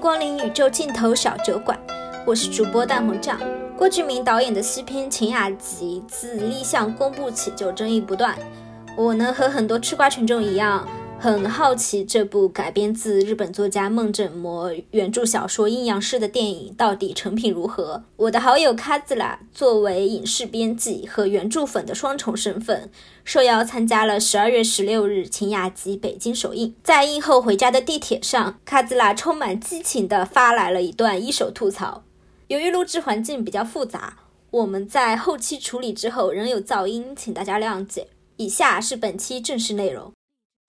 光临宇宙尽头小酒馆，我是主播大萌酱。郭敬明导演的西片《晴雅集》自立项公布起就争议不断，我呢和很多吃瓜群众一样。很好奇这部改编自日本作家梦枕魔原著小说《阴阳师》的电影到底成品如何？我的好友卡兹拉作为影视编辑和原著粉的双重身份，受邀参加了十二月十六日《晴雅集》北京首映。在映后回家的地铁上，卡兹拉充满激情地发来了一段一手吐槽。由于录制环境比较复杂，我们在后期处理之后仍有噪音，请大家谅解。以下是本期正式内容。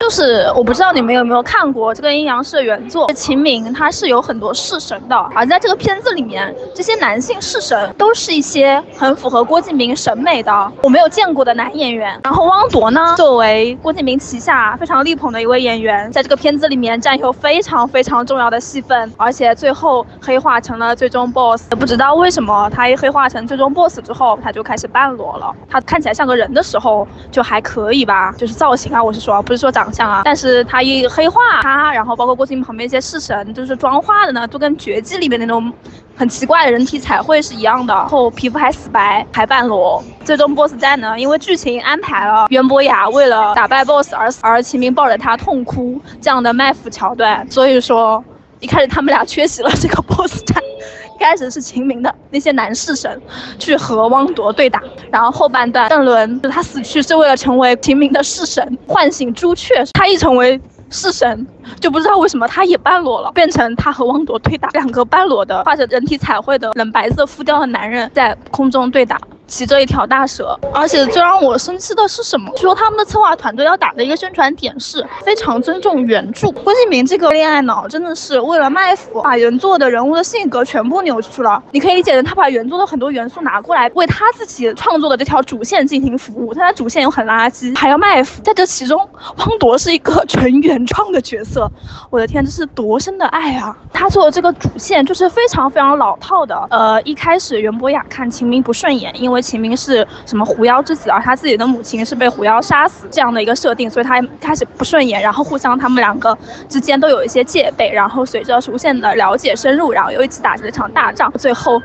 就是我不知道你们有没有看过这个阴阳师的原作，秦明他是有很多式神的，而在这个片子里面，这些男性式神都是一些很符合郭敬明审美的我没有见过的男演员。然后汪铎呢，作为郭敬明旗下非常力捧的一位演员，在这个片子里面占有非常非常重要的戏份，而且最后黑化成了最终 boss。不知道为什么他一黑化成最终 boss 之后，他就开始半裸了。他看起来像个人的时候就还可以吧，就是造型啊，我是说，不是说长。像啊，但是他一黑化他，然后包括郭敬明旁边一些式神，就是妆化的呢，都跟绝技里面那种很奇怪的人体彩绘是一样的，然后皮肤还死白，还半裸。最终 boss 战呢，因为剧情安排了袁博雅为了打败 boss 而死，而秦明抱着他痛哭这样的卖腐桥段，所以说一开始他们俩缺席了这个 boss 战。开始是秦明的那些男式神去和汪铎对打，然后后半段邓伦他死去是为了成为秦明的式神，唤醒朱雀。他一成为式神，就不知道为什么他也半裸了，变成他和汪铎对打，两个半裸的画着人体彩绘的冷白色浮雕的男人在空中对打。骑着一条大蛇，而且最让我生气的是什么？说他们的策划团队要打的一个宣传点是非常尊重原著。郭敬明这个恋爱脑真的是为了卖腐，把原作的人物的性格全部扭曲了。你可以理解成他把原作的很多元素拿过来，为他自己创作的这条主线进行服务。他的主线又很垃圾，还要卖腐。在这其中，汪铎是一个纯原创的角色。我的天，这是多深的爱啊！他做的这个主线就是非常非常老套的。呃，一开始袁博雅看秦明不顺眼，因为。秦明是什么狐妖之子，而他自己的母亲是被狐妖杀死，这样的一个设定，所以他开始不顺眼，然后互相他们两个之间都有一些戒备，然后随着逐渐的了解深入，然后又一起打了一场大仗，最后。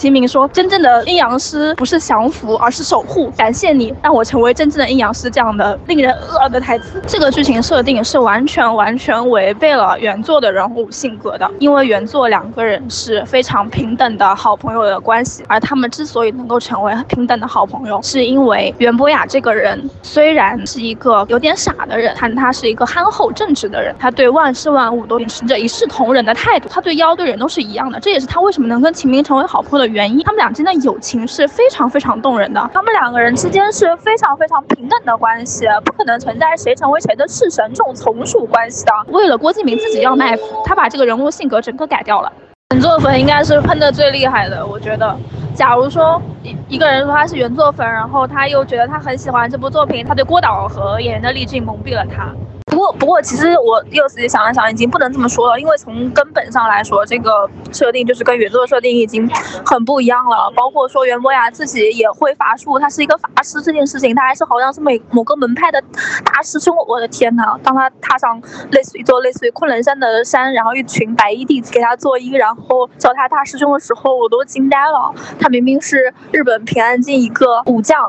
秦明说：“真正的阴阳师不是降服，而是守护。感谢你让我成为真正的阴阳师。”这样的令人恶的台词，这个剧情设定是完全完全违背了原作的人物性格的。因为原作两个人是非常平等的好朋友的关系，而他们之所以能够成为平等的好朋友，是因为袁博雅这个人虽然是一个有点傻的人，但他是一个憨厚正直的人，他对万事万物都秉持着一视同仁的态度，他对妖对人都是一样的。这也是他为什么能跟秦明成为好朋友的。原因，他们俩之间的友情是非常非常动人的。他们两个人之间是非常非常平等的关系，不可能存在谁成为谁的式神这种从属关系的。为了郭敬明自己要卖，他把这个人物性格整个改掉了。原作粉应该是喷的最厉害的，我觉得。假如说一一个人说他是原作粉，然后他又觉得他很喜欢这部作品，他对郭导和演员的滤镜蒙蔽了他。不过，不过，其实我又仔细想了想，已经不能这么说了，因为从根本上来说，这个设定就是跟原作设定已经很不一样了。包括说袁博雅自己也会法术，他是一个法师这件事情，他还是好像是每某个门派的大师兄。我的天呐，当他踏上类似于做类似于昆仑山的山，然后一群白衣弟子给他作揖，然后叫他大师兄的时候，我都惊呆了。他明明是日本平安京一个武将。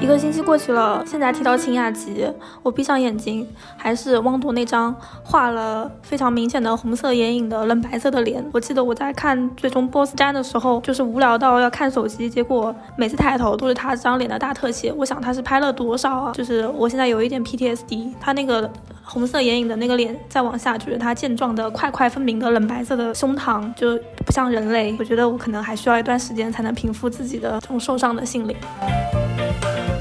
一个星期过去了，现在提到秦雅集，我闭上眼睛，还是汪铎那张画了非常明显的红色眼影的冷白色的脸。我记得我在看最终 BOSS 战的时候，就是无聊到要看手机，结果每次抬头都是他这张脸的大特写。我想他是拍了多少啊？就是我现在有一点 PTSD，他那个红色眼影的那个脸再往下，就是他健壮的块块分明的冷白色的胸膛，就不像人类。我觉得我可能还需要一段时间才能平复自己的这种受伤的心灵。Thank you.